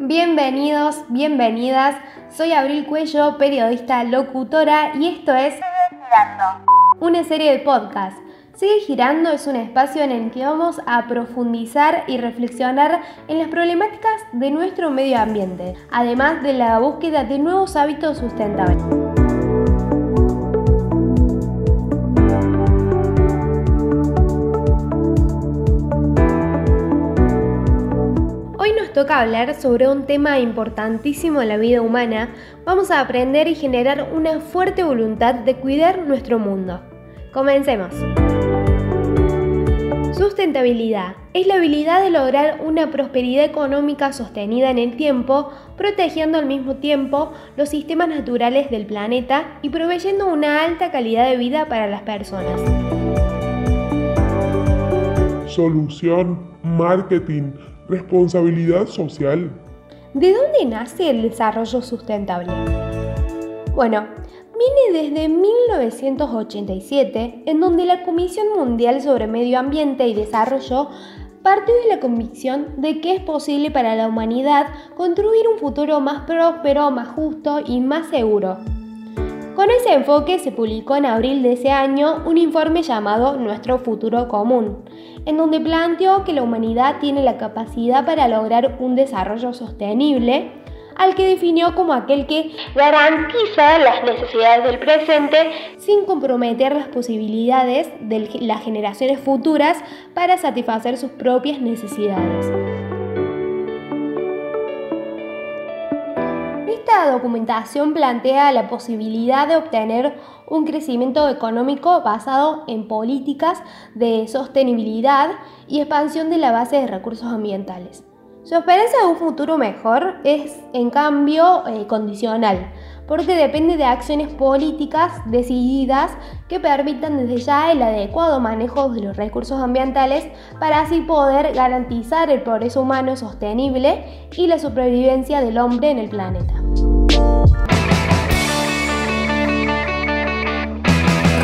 Bienvenidos, bienvenidas. Soy Abril Cuello, periodista locutora y esto es Sigue Girando, una serie de podcast. Sigue Girando es un espacio en el que vamos a profundizar y reflexionar en las problemáticas de nuestro medio ambiente, además de la búsqueda de nuevos hábitos sustentables. Toca hablar sobre un tema importantísimo en la vida humana, vamos a aprender y generar una fuerte voluntad de cuidar nuestro mundo. Comencemos. Sustentabilidad es la habilidad de lograr una prosperidad económica sostenida en el tiempo, protegiendo al mismo tiempo los sistemas naturales del planeta y proveyendo una alta calidad de vida para las personas. Solución, marketing, Responsabilidad social. ¿De dónde nace el desarrollo sustentable? Bueno, viene desde 1987, en donde la Comisión Mundial sobre Medio Ambiente y Desarrollo partió de la convicción de que es posible para la humanidad construir un futuro más próspero, más justo y más seguro. Con ese enfoque se publicó en abril de ese año un informe llamado Nuestro futuro común, en donde planteó que la humanidad tiene la capacidad para lograr un desarrollo sostenible, al que definió como aquel que garantiza las necesidades del presente sin comprometer las posibilidades de las generaciones futuras para satisfacer sus propias necesidades. Esta documentación plantea la posibilidad de obtener un crecimiento económico basado en políticas de sostenibilidad y expansión de la base de recursos ambientales. Su esperanza de un futuro mejor es, en cambio, eh, condicional, porque depende de acciones políticas decididas que permitan desde ya el adecuado manejo de los recursos ambientales para así poder garantizar el progreso humano sostenible y la supervivencia del hombre en el planeta.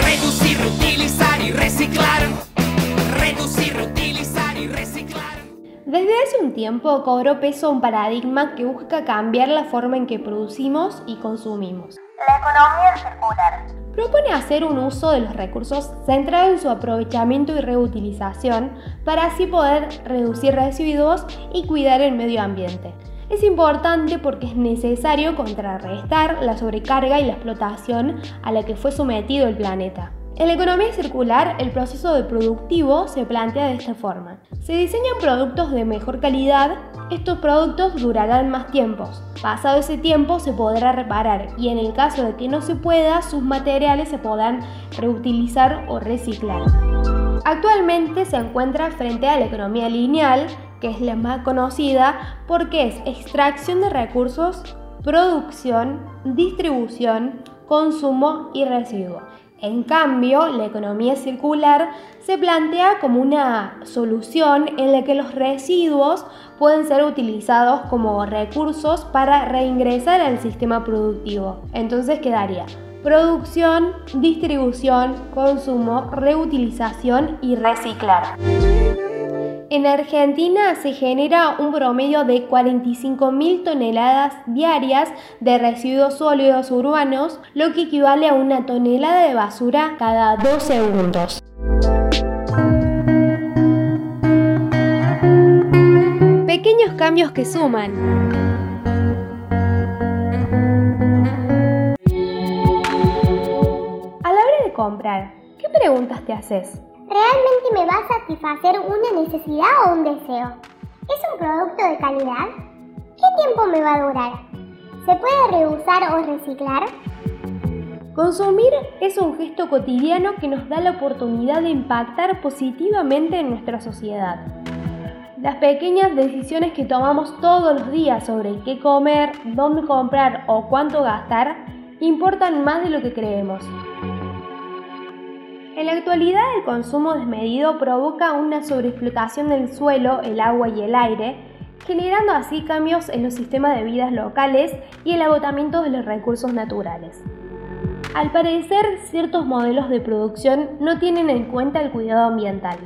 Reducir, reutilizar y reciclar. Reducir, reutilizar y reciclar. Desde hace un tiempo cobró peso un paradigma que busca cambiar la forma en que producimos y consumimos. La economía circular. Propone hacer un uso de los recursos centrado en su aprovechamiento y reutilización para así poder reducir residuos y cuidar el medio ambiente. Es importante porque es necesario contrarrestar la sobrecarga y la explotación a la que fue sometido el planeta. En la economía circular, el proceso de productivo se plantea de esta forma. Se diseñan productos de mejor calidad, estos productos durarán más tiempos. Pasado ese tiempo se podrá reparar y en el caso de que no se pueda, sus materiales se podrán reutilizar o reciclar. Actualmente se encuentra frente a la economía lineal, que es la más conocida porque es extracción de recursos, producción, distribución, consumo y residuo. En cambio, la economía circular se plantea como una solución en la que los residuos pueden ser utilizados como recursos para reingresar al sistema productivo. Entonces quedaría producción, distribución, consumo, reutilización y reciclar. En Argentina se genera un promedio de 45.000 toneladas diarias de residuos sólidos urbanos, lo que equivale a una tonelada de basura cada dos segundos. Pequeños cambios que suman. A la hora de comprar, ¿qué preguntas te haces? ¿Realmente me va a satisfacer una necesidad o un deseo? ¿Es un producto de calidad? ¿Qué tiempo me va a durar? ¿Se puede reusar o reciclar? Consumir es un gesto cotidiano que nos da la oportunidad de impactar positivamente en nuestra sociedad. Las pequeñas decisiones que tomamos todos los días sobre qué comer, dónde comprar o cuánto gastar importan más de lo que creemos. En la actualidad el consumo desmedido provoca una sobreexplotación del suelo, el agua y el aire, generando así cambios en los sistemas de vidas locales y el agotamiento de los recursos naturales. Al parecer, ciertos modelos de producción no tienen en cuenta el cuidado ambiental.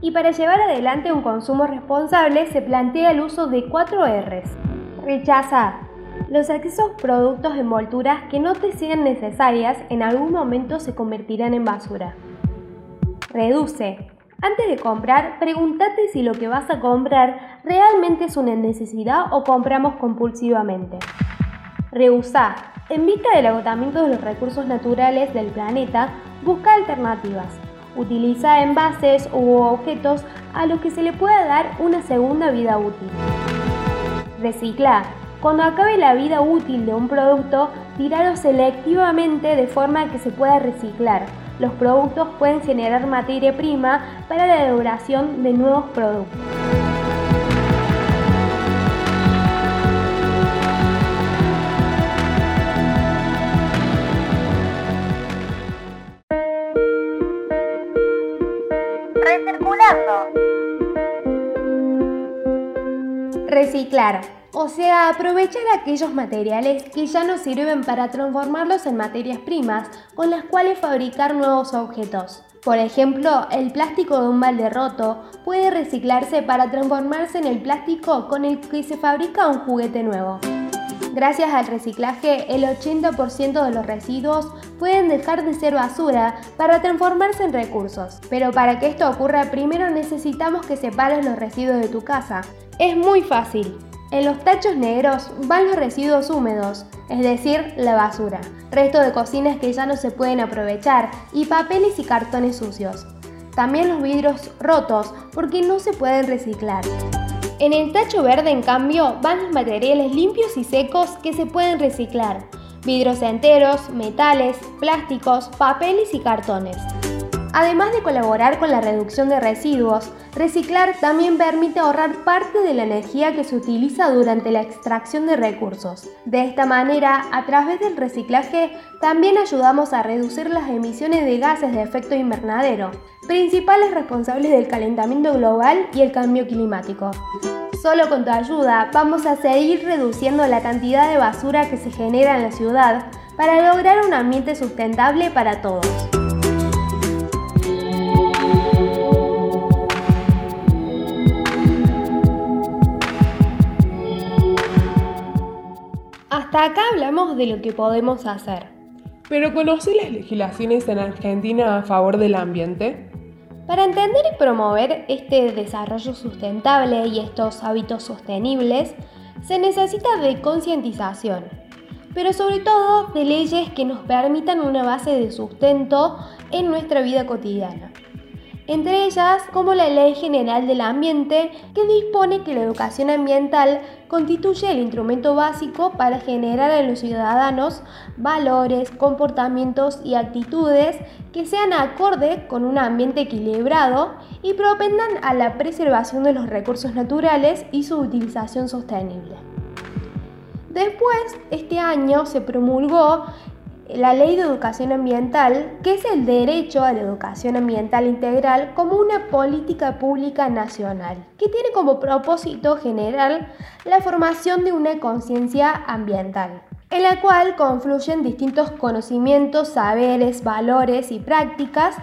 Y para llevar adelante un consumo responsable se plantea el uso de 4 Rs. Rechazar. Los excesos productos envolturas que no te sean necesarias en algún momento se convertirán en basura. Reduce. Antes de comprar, pregúntate si lo que vas a comprar realmente es una necesidad o compramos compulsivamente. Reusar. En vista del agotamiento de los recursos naturales del planeta, busca alternativas. Utiliza envases u objetos a los que se le pueda dar una segunda vida útil. Reciclar. Cuando acabe la vida útil de un producto, tirarlo selectivamente de forma que se pueda reciclar. Los productos pueden generar materia prima para la elaboración de nuevos productos. Recirculando. Reciclar, o sea, aprovechar aquellos materiales que ya no sirven para transformarlos en materias primas con las cuales fabricar nuevos objetos. Por ejemplo, el plástico de un balde roto puede reciclarse para transformarse en el plástico con el que se fabrica un juguete nuevo. Gracias al reciclaje, el 80% de los residuos pueden dejar de ser basura para transformarse en recursos. Pero para que esto ocurra, primero necesitamos que separes los residuos de tu casa. Es muy fácil. En los tachos negros van los residuos húmedos, es decir, la basura, resto de cocinas que ya no se pueden aprovechar y papeles y cartones sucios. También los vidrios rotos porque no se pueden reciclar. En el tacho verde, en cambio, van los materiales limpios y secos que se pueden reciclar. Vidrios enteros, metales, plásticos, papeles y cartones. Además de colaborar con la reducción de residuos, reciclar también permite ahorrar parte de la energía que se utiliza durante la extracción de recursos. De esta manera, a través del reciclaje, también ayudamos a reducir las emisiones de gases de efecto invernadero, principales responsables del calentamiento global y el cambio climático. Solo con tu ayuda vamos a seguir reduciendo la cantidad de basura que se genera en la ciudad para lograr un ambiente sustentable para todos. Hasta acá hablamos de lo que podemos hacer. ¿Pero conoce las legislaciones en Argentina a favor del ambiente? Para entender y promover este desarrollo sustentable y estos hábitos sostenibles, se necesita de concientización, pero sobre todo de leyes que nos permitan una base de sustento en nuestra vida cotidiana entre ellas como la Ley General del Ambiente, que dispone que la educación ambiental constituye el instrumento básico para generar en los ciudadanos valores, comportamientos y actitudes que sean acorde con un ambiente equilibrado y propendan a la preservación de los recursos naturales y su utilización sostenible. Después, este año se promulgó la Ley de Educación Ambiental, que es el derecho a la educación ambiental integral como una política pública nacional, que tiene como propósito general la formación de una conciencia ambiental, en la cual confluyen distintos conocimientos, saberes, valores y prácticas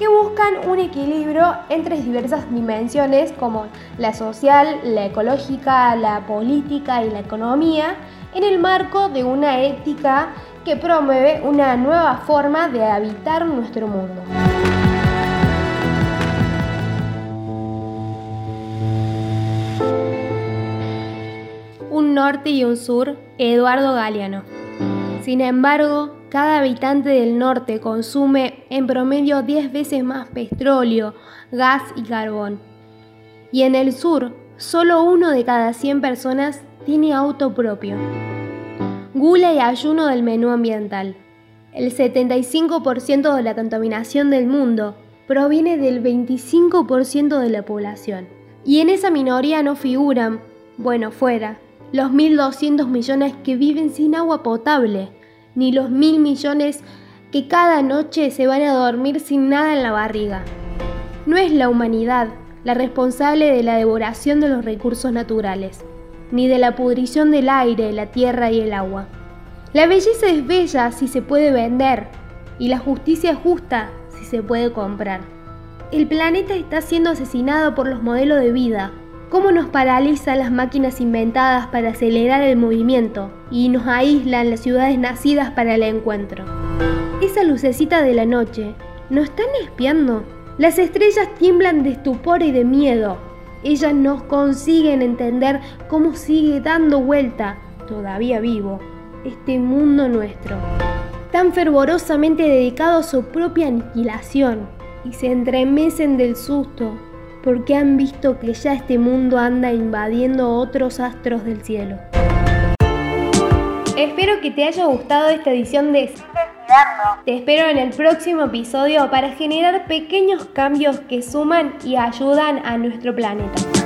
que buscan un equilibrio entre diversas dimensiones como la social, la ecológica, la política y la economía, en el marco de una ética que promueve una nueva forma de habitar nuestro mundo. Un norte y un sur, Eduardo Galeano. Sin embargo, cada habitante del norte consume en promedio 10 veces más petróleo, gas y carbón. Y en el sur, solo uno de cada 100 personas tiene auto propio gula y ayuno del menú ambiental. El 75% de la contaminación del mundo proviene del 25% de la población. Y en esa minoría no figuran, bueno, fuera, los 1.200 millones que viven sin agua potable, ni los 1.000 millones que cada noche se van a dormir sin nada en la barriga. No es la humanidad la responsable de la devoración de los recursos naturales ni de la pudrición del aire, la tierra y el agua. La belleza es bella si se puede vender y la justicia es justa si se puede comprar. El planeta está siendo asesinado por los modelos de vida, cómo nos paralizan las máquinas inventadas para acelerar el movimiento y nos aíslan las ciudades nacidas para el encuentro. Esa lucecita de la noche, ¿nos están espiando? Las estrellas tiemblan de estupor y de miedo. Ellas nos consiguen entender cómo sigue dando vuelta, todavía vivo, este mundo nuestro, tan fervorosamente dedicado a su propia aniquilación, y se entremecen del susto porque han visto que ya este mundo anda invadiendo otros astros del cielo. Espero que te haya gustado esta edición de Te espero en el próximo episodio para generar pequeños cambios que suman y ayudan a nuestro planeta.